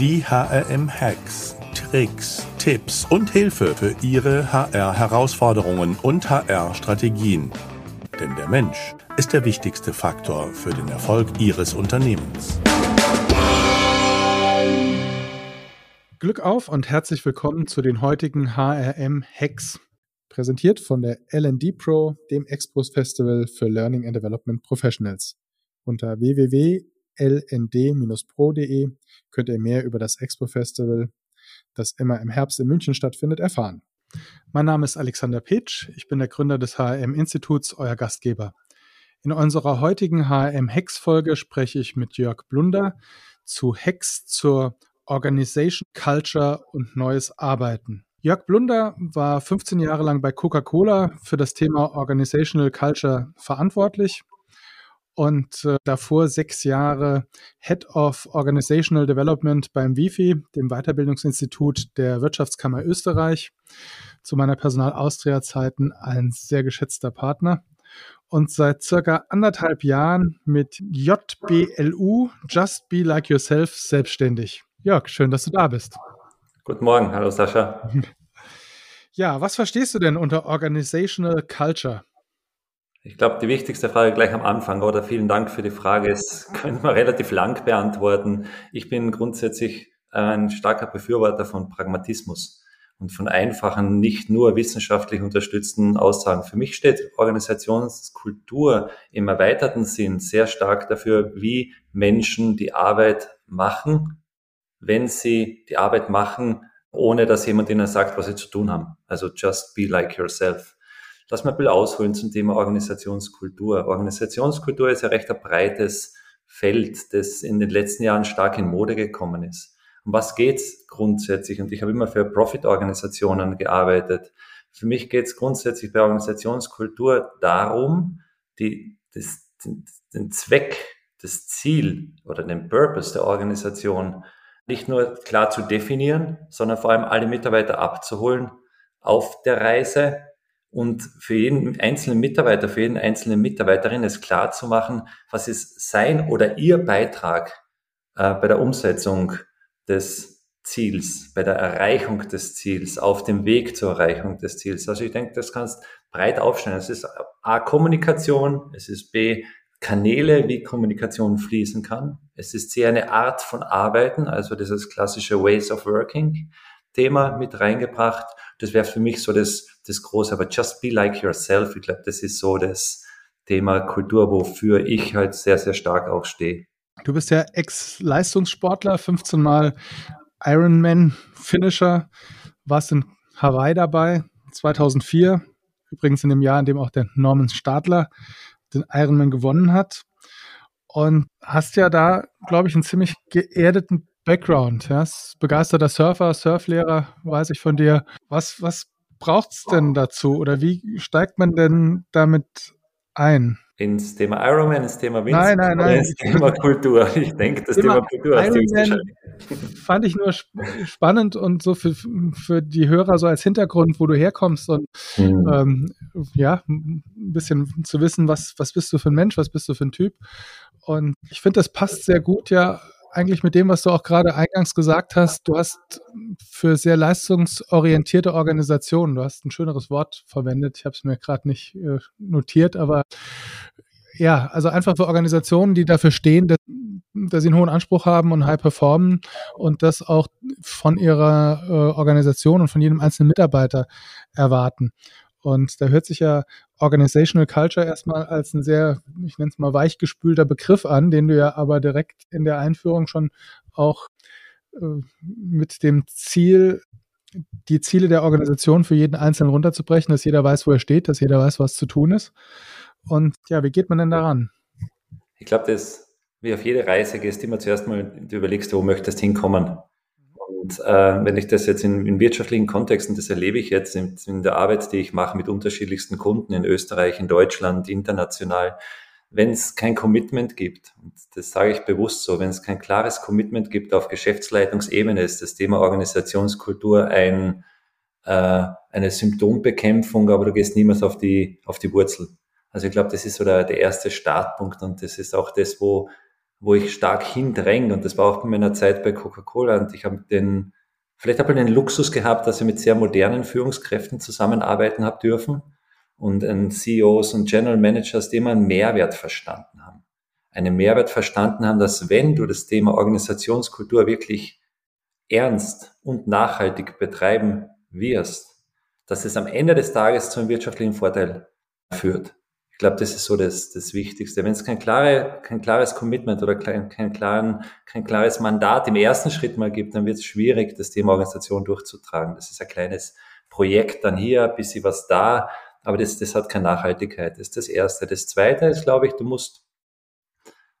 Die HRM-Hacks, Tricks, Tipps und Hilfe für Ihre HR-Herausforderungen und HR-Strategien. Denn der Mensch ist der wichtigste Faktor für den Erfolg Ihres Unternehmens. Glück auf und herzlich willkommen zu den heutigen HRM-Hacks, präsentiert von der LD Pro, dem Expos Festival für Learning and Development Professionals. Unter www.lnd-pro.de könnt ihr mehr über das Expo Festival, das immer im Herbst in München stattfindet, erfahren. Mein Name ist Alexander Pitsch, ich bin der Gründer des HRM-Instituts, euer Gastgeber. In unserer heutigen HRM-Hacks-Folge spreche ich mit Jörg Blunder zu Hacks zur Organization, Culture und neues Arbeiten. Jörg Blunder war 15 Jahre lang bei Coca-Cola für das Thema Organizational Culture verantwortlich und äh, davor sechs Jahre Head of Organizational Development beim WIFI, dem Weiterbildungsinstitut der Wirtschaftskammer Österreich. Zu meiner Personal Austria Zeiten ein sehr geschätzter Partner und seit circa anderthalb Jahren mit JBLU, Just Be Like Yourself, selbstständig. Jörg, schön, dass du da bist. Guten Morgen, hallo Sascha. Ja, was verstehst du denn unter Organizational Culture? Ich glaube, die wichtigste Frage gleich am Anfang, oder vielen Dank für die Frage, es könnte man relativ lang beantworten. Ich bin grundsätzlich ein starker Befürworter von Pragmatismus und von einfachen, nicht nur wissenschaftlich unterstützten Aussagen. Für mich steht Organisationskultur im erweiterten Sinn sehr stark dafür, wie Menschen die Arbeit machen wenn sie die Arbeit machen, ohne dass jemand ihnen sagt, was sie zu tun haben. Also just be like yourself. Lass mal ein bisschen ausholen zum Thema Organisationskultur. Organisationskultur ist ja recht ein breites Feld, das in den letzten Jahren stark in Mode gekommen ist. Um was geht's grundsätzlich? Und ich habe immer für Profit-Organisationen gearbeitet. Für mich geht's grundsätzlich bei Organisationskultur darum, die, das, den, den Zweck, das Ziel oder den Purpose der Organisation nicht nur klar zu definieren, sondern vor allem alle Mitarbeiter abzuholen auf der Reise und für jeden einzelnen Mitarbeiter, für jeden einzelnen Mitarbeiterin es klar zu machen, was ist sein oder ihr Beitrag äh, bei der Umsetzung des Ziels, bei der Erreichung des Ziels, auf dem Weg zur Erreichung des Ziels. Also ich denke, das kannst breit aufstellen. Es ist A, Kommunikation, es ist B, Kanäle, wie Kommunikation fließen kann. Es ist sehr eine Art von Arbeiten, also dieses klassische Ways of Working Thema mit reingebracht. Das wäre für mich so das, das große, aber just be like yourself. Ich glaube, das ist so das Thema Kultur, wofür ich halt sehr, sehr stark auch stehe. Du bist ja Ex-Leistungssportler, 15 Mal Ironman-Finisher, warst in Hawaii dabei, 2004, übrigens in dem Jahr, in dem auch der Norman Stadler den Ironman gewonnen hat. Und hast ja da, glaube ich, einen ziemlich geerdeten Background. Ja? Begeisterter Surfer, Surflehrer, weiß ich von dir. Was, was braucht es denn dazu oder wie steigt man denn damit ein? ins Thema Ironman, ins Thema Wind, nein, nein, nein. ins Thema Kultur. Ich denke, das Thema, Thema Kultur Ironman fand ich nur spannend und so für, für die Hörer so als Hintergrund, wo du herkommst und mhm. ähm, ja, ein bisschen zu wissen, was, was bist du für ein Mensch, was bist du für ein Typ. Und ich finde, das passt sehr gut ja eigentlich mit dem, was du auch gerade eingangs gesagt hast. Du hast für sehr leistungsorientierte Organisationen, du hast ein schöneres Wort verwendet, ich habe es mir gerade nicht äh, notiert, aber ja, also einfach für Organisationen, die dafür stehen, dass, dass, sie einen hohen Anspruch haben und high performen und das auch von ihrer äh, Organisation und von jedem einzelnen Mitarbeiter erwarten. Und da hört sich ja Organizational Culture erstmal als ein sehr, ich nenne es mal weichgespülter Begriff an, den du ja aber direkt in der Einführung schon auch äh, mit dem Ziel, die Ziele der Organisation für jeden Einzelnen runterzubrechen, dass jeder weiß, wo er steht, dass jeder weiß, was zu tun ist. Und ja, wie geht man denn daran? Ich glaube, das, wie auf jede Reise gehst, immer zuerst mal, du überlegst, wo möchtest du hinkommen. Und äh, wenn ich das jetzt in, in wirtschaftlichen Kontexten, das erlebe ich jetzt in, in, der Arbeit, die ich mache mit unterschiedlichsten Kunden in Österreich, in Deutschland, international, wenn es kein Commitment gibt, und das sage ich bewusst so, wenn es kein klares Commitment gibt auf Geschäftsleitungsebene, ist das Thema Organisationskultur ein, äh, eine Symptombekämpfung, aber du gehst niemals auf die, auf die Wurzel. Also ich glaube, das ist so der, der erste Startpunkt und das ist auch das, wo wo ich stark hindränge. Und das war auch bei meiner Zeit bei Coca-Cola. Und ich habe den, vielleicht habe ich den Luxus gehabt, dass ich mit sehr modernen Führungskräften zusammenarbeiten habe dürfen und an CEOs und General Managers, die immer einen Mehrwert verstanden haben. Einen Mehrwert verstanden haben, dass wenn du das Thema Organisationskultur wirklich ernst und nachhaltig betreiben wirst, dass es am Ende des Tages zu einem wirtschaftlichen Vorteil führt glaube, das ist so das, das Wichtigste. Wenn es kein, klare, kein klares Commitment oder kein, kein, klaren, kein klares Mandat im ersten Schritt mal gibt, dann wird es schwierig, das Thema Organisation durchzutragen. Das ist ein kleines Projekt dann hier, ein bisschen was da, aber das, das hat keine Nachhaltigkeit. Das ist das Erste. Das Zweite ist, glaube ich, du musst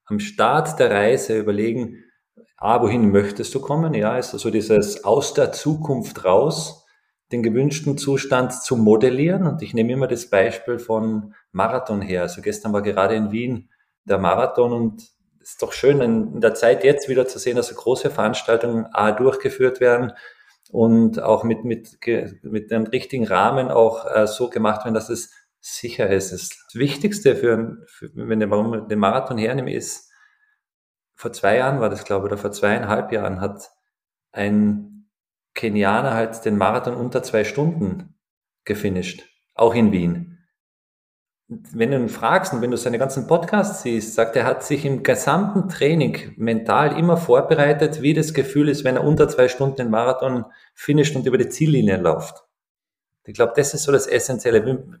am Start der Reise überlegen, ah, wohin möchtest du kommen? Ja, ist also dieses aus der Zukunft raus den gewünschten Zustand zu modellieren. Und ich nehme immer das Beispiel von Marathon her. Also gestern war gerade in Wien der Marathon und es ist doch schön, in der Zeit jetzt wieder zu sehen, dass so große Veranstaltungen A durchgeführt werden und auch mit, mit, mit dem richtigen Rahmen auch äh, so gemacht werden, dass es sicher ist. Das Wichtigste für, für wenn ich den Marathon hernehme, ist, vor zwei Jahren war das, glaube ich, oder vor zweieinhalb Jahren hat ein Kenianer halt den Marathon unter zwei Stunden gefinisht, auch in Wien. Wenn du ihn fragst und wenn du seine ganzen Podcasts siehst, sagt er, hat sich im gesamten Training mental immer vorbereitet, wie das Gefühl ist, wenn er unter zwei Stunden den Marathon finisht und über die Ziellinie läuft. Ich glaube, das ist so das Essentielle.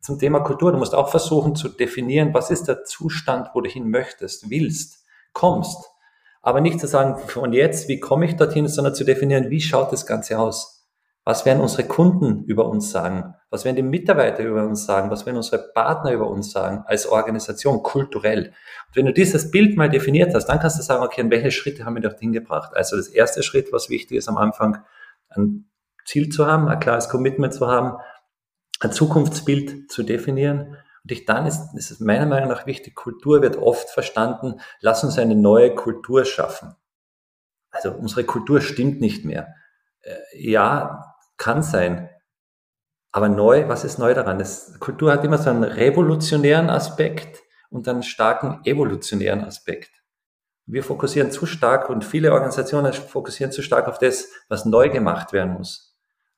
Zum Thema Kultur, du musst auch versuchen zu definieren, was ist der Zustand, wo du hin möchtest, willst, kommst. Aber nicht zu sagen, von jetzt, wie komme ich dorthin, sondern zu definieren, wie schaut das Ganze aus? Was werden unsere Kunden über uns sagen? Was werden die Mitarbeiter über uns sagen? Was werden unsere Partner über uns sagen als Organisation, kulturell? Und wenn du dieses Bild mal definiert hast, dann kannst du sagen, okay, an welche Schritte haben wir dorthin gebracht? Also das erste Schritt, was wichtig ist am Anfang, ein Ziel zu haben, ein klares Commitment zu haben, ein Zukunftsbild zu definieren und ich, dann ist, ist es meiner Meinung nach wichtig, Kultur wird oft verstanden, lass uns eine neue Kultur schaffen. Also unsere Kultur stimmt nicht mehr. Äh, ja, kann sein. Aber neu, was ist neu daran? Das, Kultur hat immer so einen revolutionären Aspekt und einen starken evolutionären Aspekt. Wir fokussieren zu stark und viele Organisationen fokussieren zu stark auf das, was neu gemacht werden muss.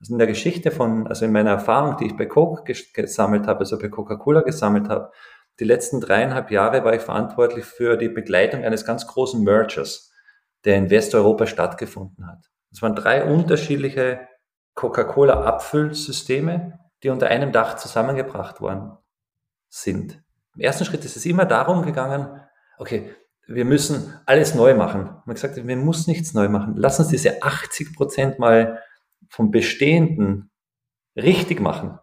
Also in der Geschichte von, also in meiner Erfahrung, die ich bei Coke gesammelt habe, also bei Coca-Cola gesammelt habe, die letzten dreieinhalb Jahre war ich verantwortlich für die Begleitung eines ganz großen Mergers, der in Westeuropa stattgefunden hat. Es waren drei unterschiedliche Coca-Cola-Abfüllsysteme, die unter einem Dach zusammengebracht worden sind. Im ersten Schritt ist es immer darum gegangen, okay, wir müssen alles neu machen. Man hat gesagt, wir müssen nichts neu machen. Lass uns diese 80 Prozent mal vom Bestehenden richtig machen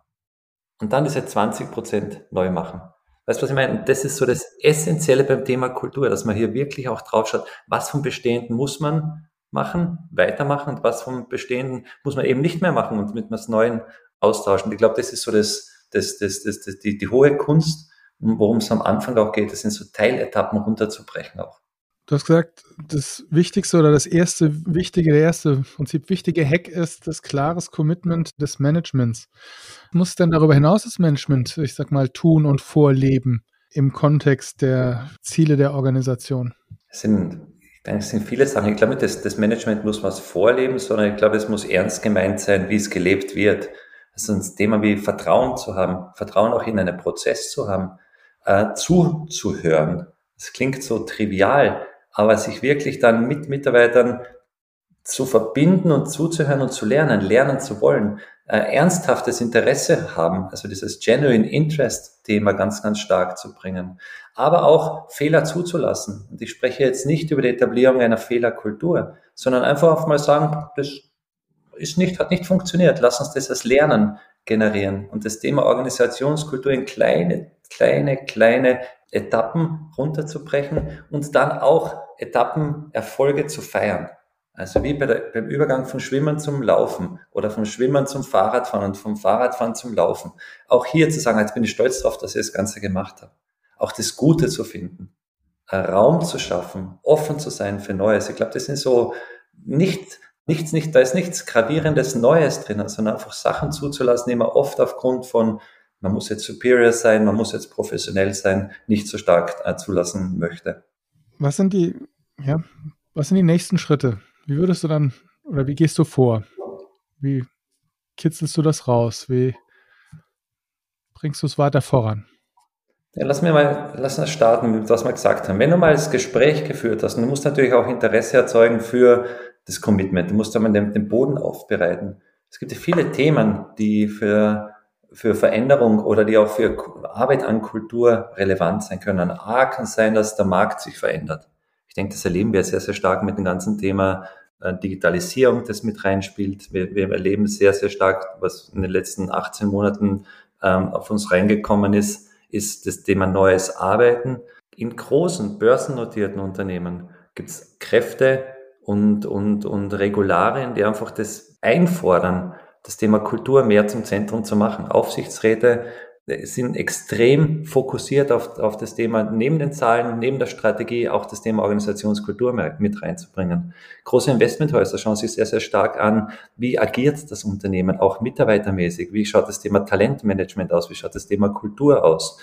und dann diese 20 Prozent neu machen. Weißt du, was ich meine? Das ist so das Essentielle beim Thema Kultur, dass man hier wirklich auch drauf schaut, was vom Bestehenden muss man machen, weitermachen und was vom Bestehenden muss man eben nicht mehr machen und mit was Neuen austauschen. Ich glaube, das ist so das, das, das, das, das die, die hohe Kunst, worum es am Anfang auch geht, das sind so Teiletappen runterzubrechen auch. Du hast gesagt, das Wichtigste oder das erste wichtige, der erste Prinzip wichtige Hack ist das klares Commitment des Managements. Muss denn darüber hinaus das Management, ich sag mal, tun und vorleben im Kontext der Ziele der Organisation? Es sind, ich denke, es sind viele Sachen. Ich glaube nicht, das, das Management muss was vorleben, sondern ich glaube, es muss ernst gemeint sein, wie es gelebt wird. Also ein Thema wie Vertrauen zu haben, Vertrauen auch in einen Prozess zu haben, äh, zuzuhören. Das klingt so trivial, aber sich wirklich dann mit Mitarbeitern zu verbinden und zuzuhören und zu lernen, lernen zu wollen, äh, ernsthaftes Interesse haben, also dieses Genuine Interest Thema ganz, ganz stark zu bringen, aber auch Fehler zuzulassen. Und ich spreche jetzt nicht über die Etablierung einer Fehlerkultur, sondern einfach mal sagen, das ist nicht, hat nicht funktioniert, lass uns das als Lernen generieren und das Thema Organisationskultur in kleine, kleine, kleine Etappen runterzubrechen und dann auch Etappenerfolge zu feiern. Also wie bei der, beim Übergang vom Schwimmen zum Laufen oder vom Schwimmen zum Fahrradfahren und vom Fahrradfahren zum Laufen. Auch hier zu sagen, jetzt bin ich stolz darauf, dass ich das Ganze gemacht habe. Auch das Gute zu finden, Raum zu schaffen, offen zu sein für Neues. Ich glaube, das sind so nicht, nichts, nicht, da ist nichts gravierendes Neues drin, sondern einfach Sachen zuzulassen, die man oft aufgrund von man muss jetzt superior sein, man muss jetzt professionell sein, nicht so stark äh, zulassen möchte. Was sind die, ja, was sind die nächsten Schritte? Wie würdest du dann, oder wie gehst du vor? Wie kitzelst du das raus? Wie bringst du es weiter voran? Ja, lass mir mal, lass uns starten mit was wir gesagt haben. Wenn du mal das Gespräch geführt hast, und du musst natürlich auch Interesse erzeugen für das Commitment, du musst einmal den, den Boden aufbereiten. Es gibt ja viele Themen, die für, für Veränderung oder die auch für Arbeit an Kultur relevant sein können. A kann sein, dass der Markt sich verändert. Ich denke, das erleben wir sehr, sehr stark mit dem ganzen Thema äh, Digitalisierung, das mit reinspielt. Wir, wir erleben sehr, sehr stark, was in den letzten 18 Monaten ähm, auf uns reingekommen ist, ist das Thema neues Arbeiten. In großen börsennotierten Unternehmen gibt es Kräfte und, und, und Regularien, die einfach das einfordern, das Thema Kultur mehr zum Zentrum zu machen. Aufsichtsräte sind extrem fokussiert auf, auf das Thema neben den Zahlen, neben der Strategie auch das Thema Organisationskultur mit reinzubringen. Große Investmenthäuser schauen sich sehr, sehr stark an, wie agiert das Unternehmen, auch mitarbeitermäßig, wie schaut das Thema Talentmanagement aus, wie schaut das Thema Kultur aus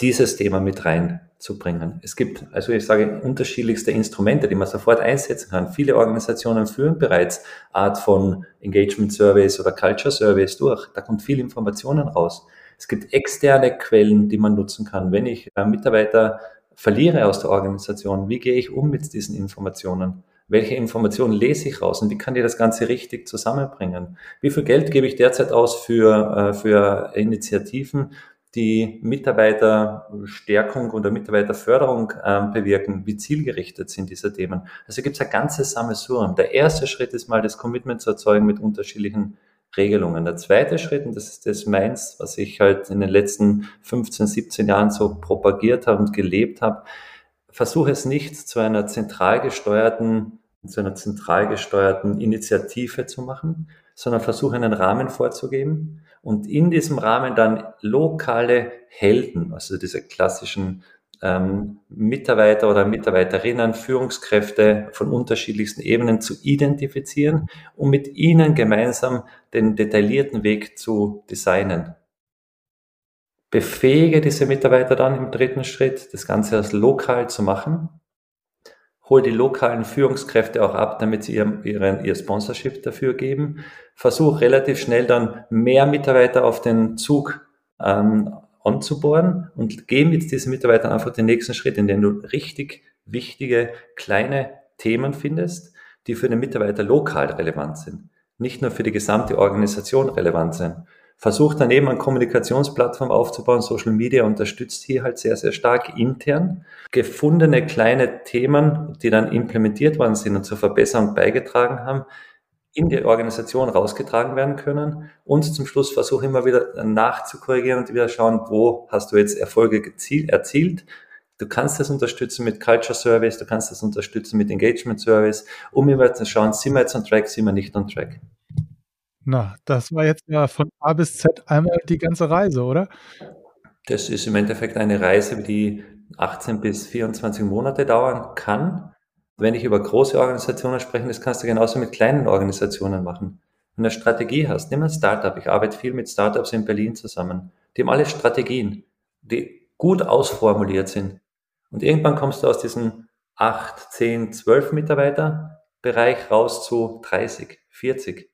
dieses Thema mit reinzubringen. Es gibt, also ich sage, unterschiedlichste Instrumente, die man sofort einsetzen kann. Viele Organisationen führen bereits Art von Engagement Surveys oder Culture Surveys durch. Da kommt viel Informationen raus. Es gibt externe Quellen, die man nutzen kann. Wenn ich Mitarbeiter verliere aus der Organisation, wie gehe ich um mit diesen Informationen? Welche Informationen lese ich raus und wie kann ich das Ganze richtig zusammenbringen? Wie viel Geld gebe ich derzeit aus für, äh, für Initiativen, die Mitarbeiterstärkung oder Mitarbeiterförderung äh, bewirken, wie zielgerichtet sind diese Themen. Also gibt es ein ganzes Sammelsurium. Der erste Schritt ist mal das Commitment zu erzeugen mit unterschiedlichen Regelungen. Der zweite Schritt, und das ist das meins, was ich halt in den letzten 15, 17 Jahren so propagiert habe und gelebt habe, versuche es nicht zu einer zentral gesteuerten, zu einer zentral gesteuerten Initiative zu machen, sondern versuche einen Rahmen vorzugeben und in diesem Rahmen dann lokale Helden, also diese klassischen ähm, Mitarbeiter oder Mitarbeiterinnen, Führungskräfte von unterschiedlichsten Ebenen zu identifizieren und mit ihnen gemeinsam den detaillierten Weg zu designen. Befähige diese Mitarbeiter dann im dritten Schritt, das Ganze als lokal zu machen hol die lokalen Führungskräfte auch ab, damit sie ihr, ihren, ihr Sponsorship dafür geben. Versuch relativ schnell dann mehr Mitarbeiter auf den Zug ähm, anzubohren und geh mit diesen Mitarbeitern einfach den nächsten Schritt, in dem du richtig wichtige kleine Themen findest, die für den Mitarbeiter lokal relevant sind, nicht nur für die gesamte Organisation relevant sind. Versucht daneben eine Kommunikationsplattform aufzubauen. Social Media unterstützt hier halt sehr, sehr stark intern. Gefundene kleine Themen, die dann implementiert worden sind und zur Verbesserung beigetragen haben, in die Organisation rausgetragen werden können. Und zum Schluss versuche immer wieder nachzukorrigieren und wieder schauen, wo hast du jetzt Erfolge erzielt. Du kannst das unterstützen mit Culture Service, du kannst das unterstützen mit Engagement Service, um immer zu schauen, sind wir jetzt on track, sind wir nicht on track. Na, das war jetzt ja von A bis Z einmal die ganze Reise, oder? Das ist im Endeffekt eine Reise, die 18 bis 24 Monate dauern kann. Wenn ich über große Organisationen spreche, das kannst du genauso mit kleinen Organisationen machen. Wenn du eine Strategie hast, nimm ein Startup. Ich arbeite viel mit Startups in Berlin zusammen. Die haben alle Strategien, die gut ausformuliert sind. Und irgendwann kommst du aus diesem 8, 10, 12 Mitarbeiter Bereich raus zu 30, 40.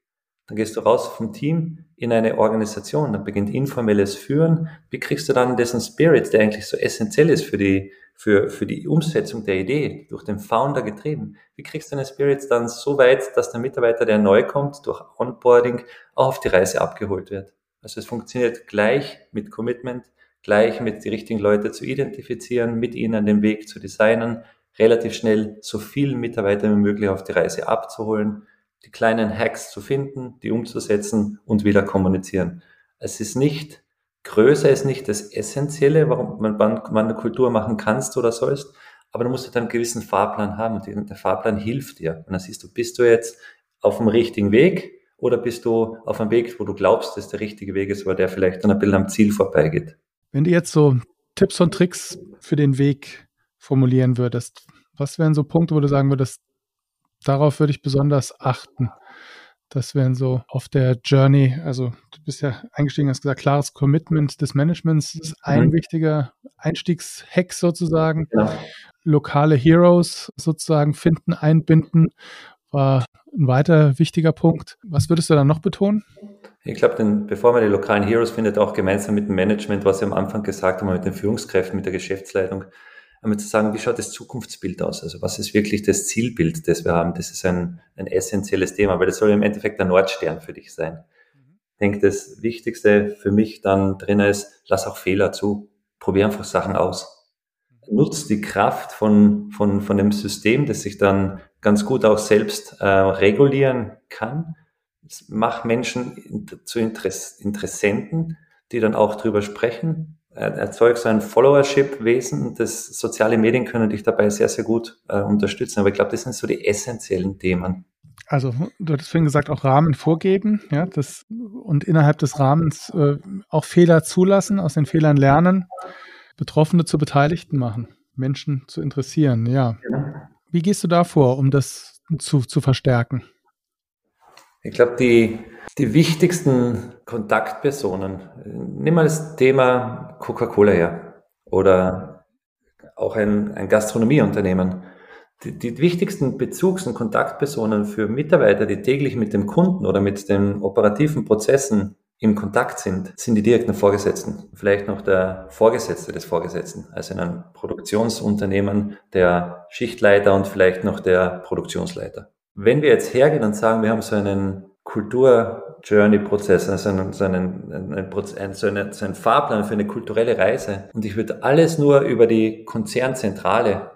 Dann gehst du raus vom Team in eine Organisation, dann beginnt informelles Führen. Wie kriegst du dann diesen Spirit, der eigentlich so essentiell ist für die, für, für die Umsetzung der Idee, durch den Founder getrieben? Wie kriegst du den Spirit dann so weit, dass der Mitarbeiter, der neu kommt, durch Onboarding auch auf die Reise abgeholt wird? Also es funktioniert gleich mit Commitment, gleich mit die richtigen Leute zu identifizieren, mit ihnen den Weg zu designen, relativ schnell so viele Mitarbeiter wie möglich auf die Reise abzuholen die kleinen Hacks zu finden, die umzusetzen und wieder kommunizieren. Es ist nicht, größer ist nicht das Essentielle, warum man, man eine Kultur machen kannst oder sollst, aber du musst halt einen gewissen Fahrplan haben und der Fahrplan hilft dir. Und dann siehst du, bist du jetzt auf dem richtigen Weg oder bist du auf einem Weg, wo du glaubst, dass der richtige Weg ist, aber der vielleicht dann ein bisschen am Ziel vorbeigeht. Wenn du jetzt so Tipps und Tricks für den Weg formulieren würdest, was wären so Punkte, wo du sagen würdest, darauf würde ich besonders achten. Das wären so auf der Journey, also du bist ja eingestiegen, hast gesagt, klares Commitment des Managements ist ein mhm. wichtiger Einstiegshack sozusagen. Ja. lokale Heroes sozusagen finden, einbinden, war ein weiter wichtiger Punkt. Was würdest du dann noch betonen? Ich glaube, bevor man die lokalen Heroes findet, auch gemeinsam mit dem Management, was wir am Anfang gesagt haben, mit den Führungskräften, mit der Geschäftsleitung, einmal zu sagen, wie schaut das Zukunftsbild aus? Also was ist wirklich das Zielbild, das wir haben? Das ist ein, ein essentielles Thema, weil das soll im Endeffekt der Nordstern für dich sein. Ich denke, das Wichtigste für mich dann drin ist, lass auch Fehler zu. Probier einfach Sachen aus. Nutz die Kraft von, von, von dem System, das sich dann ganz gut auch selbst äh, regulieren kann. Mach Menschen zu Interess Interessenten, die dann auch drüber sprechen, erzeugst ein Followership-Wesen. Das soziale Medien können dich dabei sehr, sehr gut äh, unterstützen. Aber ich glaube, das sind so die essentiellen Themen. Also, du hattest vorhin gesagt, auch Rahmen vorgeben, ja, das, und innerhalb des Rahmens äh, auch Fehler zulassen, aus den Fehlern lernen, Betroffene zu Beteiligten machen, Menschen zu interessieren, ja. Wie gehst du da vor, um das zu, zu verstärken? Ich glaube, die, die wichtigsten Kontaktpersonen, nimm mal das Thema Coca-Cola her oder auch ein, ein Gastronomieunternehmen. Die, die wichtigsten Bezugs- und Kontaktpersonen für Mitarbeiter, die täglich mit dem Kunden oder mit den operativen Prozessen im Kontakt sind, sind die direkten Vorgesetzten. Vielleicht noch der Vorgesetzte des Vorgesetzten, also in einem Produktionsunternehmen der Schichtleiter und vielleicht noch der Produktionsleiter. Wenn wir jetzt hergehen und sagen, wir haben so einen Kultur-Journey-Prozess, also einen, so, einen, einen, so, einen, so einen Fahrplan für eine kulturelle Reise und ich würde alles nur über die Konzernzentrale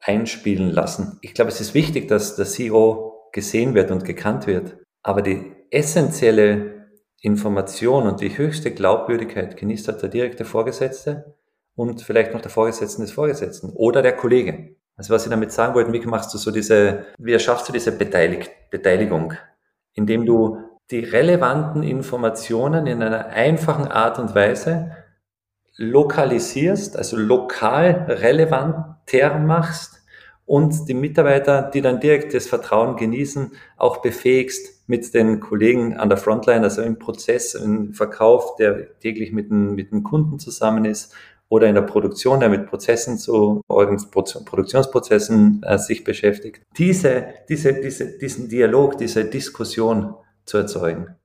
einspielen lassen. Ich glaube, es ist wichtig, dass der CEO gesehen wird und gekannt wird, aber die essentielle Information und die höchste Glaubwürdigkeit genießt halt der direkte Vorgesetzte und vielleicht noch der Vorgesetzte des Vorgesetzten oder der Kollege. Also was ich damit sagen wollte, wie machst du so diese, wie erschaffst du diese Beteilig Beteiligung, indem du die relevanten Informationen in einer einfachen Art und Weise lokalisierst, also lokal relevanter machst und die Mitarbeiter, die dann direkt das Vertrauen genießen, auch befähigst mit den Kollegen an der Frontline, also im Prozess, im Verkauf, der täglich mit den, mit den Kunden zusammen ist oder in der Produktion, der mit Prozessen zu Produktionsprozessen äh, sich beschäftigt, diese, diese, diese, diesen Dialog, diese Diskussion zu erzeugen.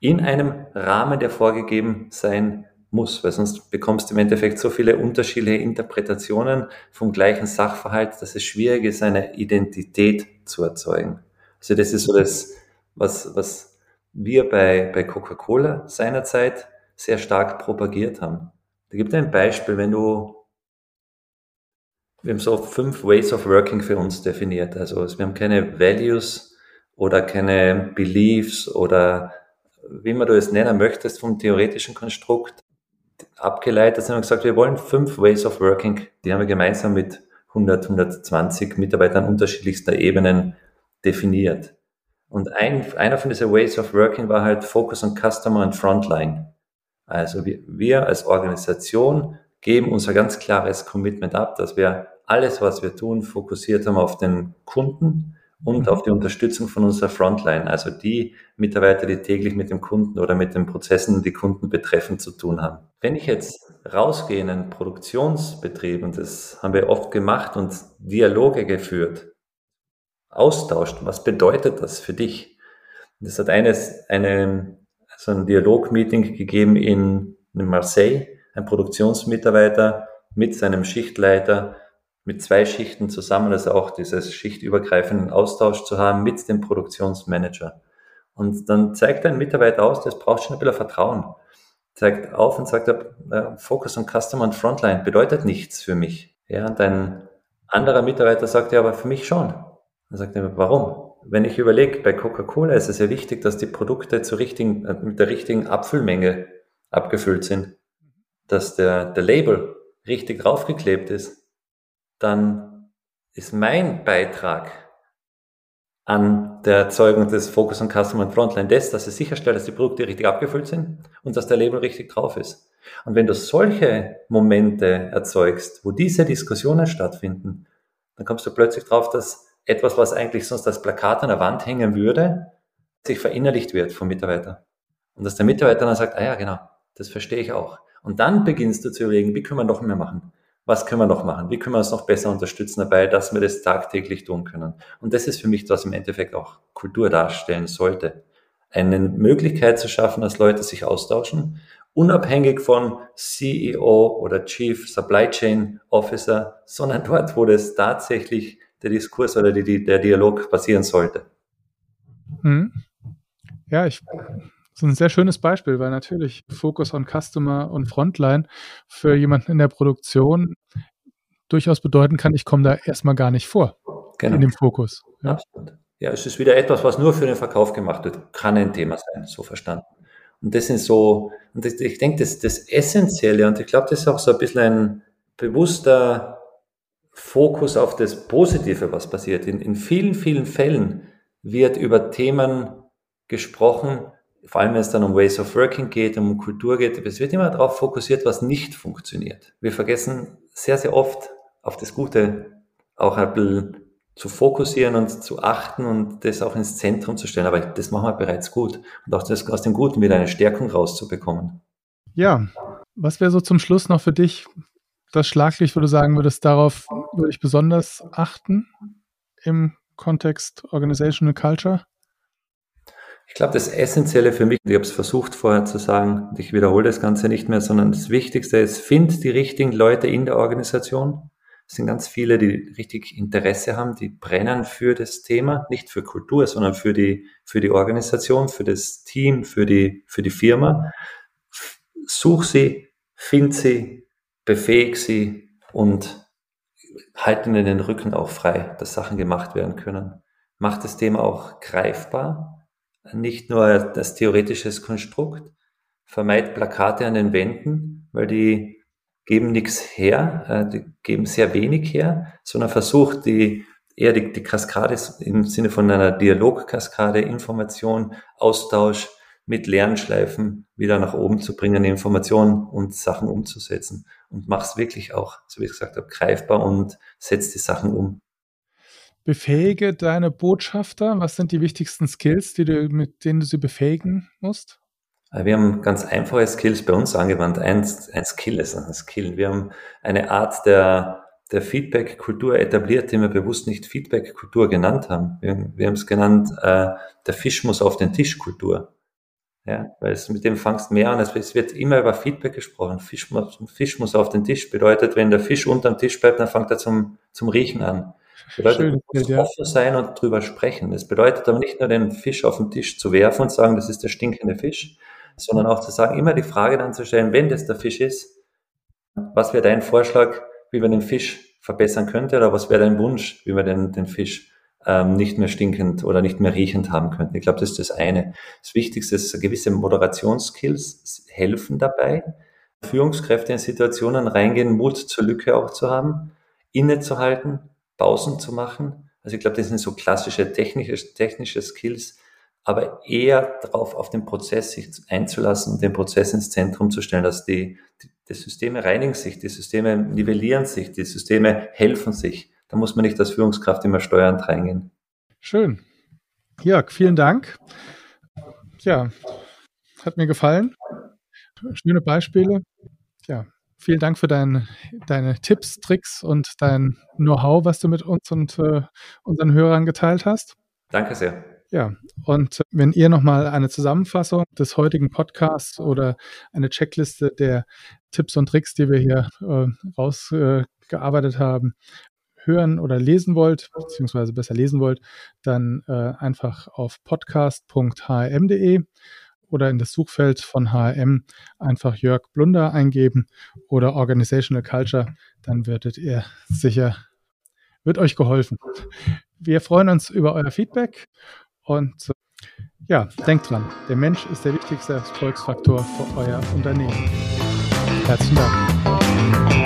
In einem Rahmen, der vorgegeben sein muss, weil sonst bekommst du im Endeffekt so viele unterschiedliche Interpretationen vom gleichen Sachverhalt, dass es schwierig ist, eine Identität zu erzeugen. Also das ist so das, was, was wir bei, bei Coca-Cola seinerzeit sehr stark propagiert haben. Da gibt ein Beispiel, wenn du, wir haben so fünf Ways of Working für uns definiert. Also wir haben keine Values oder keine Beliefs oder wie man du es nennen möchtest vom theoretischen Konstrukt abgeleitet sind und gesagt, wir wollen fünf Ways of Working. Die haben wir gemeinsam mit 100, 120 Mitarbeitern unterschiedlichster Ebenen definiert. Und ein, einer von diesen Ways of Working war halt Focus on Customer and Frontline. Also wir, wir als Organisation geben unser ganz klares Commitment ab, dass wir alles, was wir tun, fokussiert haben auf den Kunden und mhm. auf die Unterstützung von unserer Frontline, also die Mitarbeiter, die täglich mit dem Kunden oder mit den Prozessen, die Kunden betreffen, zu tun haben. Wenn ich jetzt rausgehe in einen Produktionsbetrieb, und das haben wir oft gemacht und Dialoge geführt, austauscht, was bedeutet das für dich? Das hat eines, eine so ein Dialogmeeting gegeben in, in Marseille, ein Produktionsmitarbeiter mit seinem Schichtleiter mit zwei Schichten zusammen, also auch dieses schichtübergreifenden Austausch zu haben mit dem Produktionsmanager. Und dann zeigt ein Mitarbeiter aus, das braucht schon ein bisschen Vertrauen. Zeigt auf und sagt, äh, Focus on Customer und Frontline bedeutet nichts für mich. Ja, und ein anderer Mitarbeiter sagt, ja, aber für mich schon. Dann sagt er, warum? Wenn ich überlege, bei Coca-Cola ist es ja wichtig, dass die Produkte zur richtigen, äh, mit der richtigen Abfüllmenge abgefüllt sind, dass der, der Label richtig draufgeklebt ist, dann ist mein Beitrag an der Erzeugung des Focus on Customer und Frontline das, dass es sicherstellt, dass die Produkte richtig abgefüllt sind und dass der Label richtig drauf ist. Und wenn du solche Momente erzeugst, wo diese Diskussionen stattfinden, dann kommst du plötzlich drauf, dass etwas, was eigentlich sonst als Plakat an der Wand hängen würde, sich verinnerlicht wird vom Mitarbeiter. Und dass der Mitarbeiter dann sagt, ah ja, genau, das verstehe ich auch. Und dann beginnst du zu überlegen, wie können wir noch mehr machen? was können wir noch machen? Wie können wir uns noch besser unterstützen dabei, dass wir das tagtäglich tun können? Und das ist für mich, was im Endeffekt auch Kultur darstellen sollte. Eine Möglichkeit zu schaffen, dass Leute sich austauschen, unabhängig von CEO oder Chief Supply Chain Officer, sondern dort, wo das tatsächlich der Diskurs oder die, der Dialog passieren sollte. Hm. Ja, ich das ist ein sehr schönes Beispiel, weil natürlich Focus on Customer und Frontline für jemanden in der Produktion durchaus bedeuten kann, ich komme da erstmal gar nicht vor genau. in dem Fokus. Ja. Absolut. Ja, es ist wieder etwas, was nur für den Verkauf gemacht wird. Kann ein Thema sein, so verstanden. Und das sind so, und das, ich denke, das, das Essentielle, und ich glaube, das ist auch so ein bisschen ein bewusster Fokus auf das Positive, was passiert. In, in vielen, vielen Fällen wird über Themen gesprochen, vor allem wenn es dann um Ways of Working geht, um Kultur geht, es wird immer darauf fokussiert, was nicht funktioniert. Wir vergessen sehr, sehr oft auf das Gute auch ein bisschen zu fokussieren und zu achten und das auch ins Zentrum zu stellen. Aber das machen wir bereits gut. Und auch das aus dem Guten wieder eine Stärkung rauszubekommen. Ja, was wäre so zum Schluss noch für dich das Schlaglicht, wo du sagen würdest, darauf würde ich besonders achten im Kontext Organizational Culture? Ich glaube, das Essentielle für mich, ich habe es versucht vorher zu sagen, ich wiederhole das Ganze nicht mehr, sondern das Wichtigste ist, find die richtigen Leute in der Organisation. Es sind ganz viele, die richtig Interesse haben, die brennen für das Thema, nicht für Kultur, sondern für die, für die Organisation, für das Team, für die, für die Firma. Such sie, find sie, befähig sie und halt ihnen den Rücken auch frei, dass Sachen gemacht werden können. Macht das Thema auch greifbar, nicht nur das theoretisches Konstrukt, vermeidet Plakate an den Wänden, weil die geben nichts her, äh, die geben sehr wenig her, sondern versucht die eher die, die Kaskade im Sinne von einer Dialogkaskade, Information, Austausch mit Lernschleifen wieder nach oben zu bringen, Informationen und Sachen umzusetzen. Und mach's wirklich auch, so wie ich gesagt habe, greifbar und setzt die Sachen um. Befähige deine Botschafter. Was sind die wichtigsten Skills, die du, mit denen du sie befähigen musst? Äh, wir haben ganz einfache Skills bei uns angewandt. Ein, ein Skill ist ein Skill. Wir haben eine Art der, der Feedback-Kultur etabliert, die wir bewusst nicht Feedback-Kultur genannt haben. Wir, wir haben es genannt, äh, der Fisch muss auf den Tisch-Kultur. Ja, weil es mit dem fangst mehr an. Es wird immer über Feedback gesprochen. Fisch muss, Fisch muss auf den Tisch. Bedeutet, wenn der Fisch unterm Tisch bleibt, dann fängt er zum, zum Riechen an. Bedeutet, Schön, du musst ja. offen sein und drüber sprechen. Das bedeutet aber nicht nur den Fisch auf den Tisch zu werfen und sagen, das ist der stinkende Fisch, sondern auch zu sagen, immer die Frage dann zu stellen, wenn das der Fisch ist, was wäre dein Vorschlag, wie man den Fisch verbessern könnte oder was wäre dein Wunsch, wie man den, den Fisch ähm, nicht mehr stinkend oder nicht mehr riechend haben könnte. Ich glaube, das ist das eine. Das Wichtigste ist, gewisse Moderationsskills helfen dabei, Führungskräfte in Situationen reingehen, Mut zur Lücke auch zu haben, innezuhalten, Pausen zu machen. Also ich glaube, das sind so klassische technische, technische Skills, aber eher darauf, auf den Prozess sich einzulassen, den Prozess ins Zentrum zu stellen, dass die, die, die Systeme reinigen sich, die Systeme nivellieren sich, die Systeme helfen sich. Da muss man nicht als Führungskraft immer steuernd reingehen. Schön. Jörg, vielen Dank. Ja, hat mir gefallen. Schöne Beispiele. Ja, Vielen Dank für dein, deine Tipps, Tricks und dein Know-how, was du mit uns und äh, unseren Hörern geteilt hast. Danke sehr. Ja, und wenn ihr nochmal eine Zusammenfassung des heutigen Podcasts oder eine Checkliste der Tipps und Tricks, die wir hier äh, rausgearbeitet äh, haben, hören oder lesen wollt, beziehungsweise besser lesen wollt, dann äh, einfach auf podcast.hm.de oder in das Suchfeld von HRM einfach Jörg Blunder eingeben oder Organizational Culture, dann werdet ihr sicher, wird euch geholfen. Wir freuen uns über euer Feedback und ja, denkt dran, der Mensch ist der wichtigste Erfolgsfaktor für euer Unternehmen. Herzlichen Dank.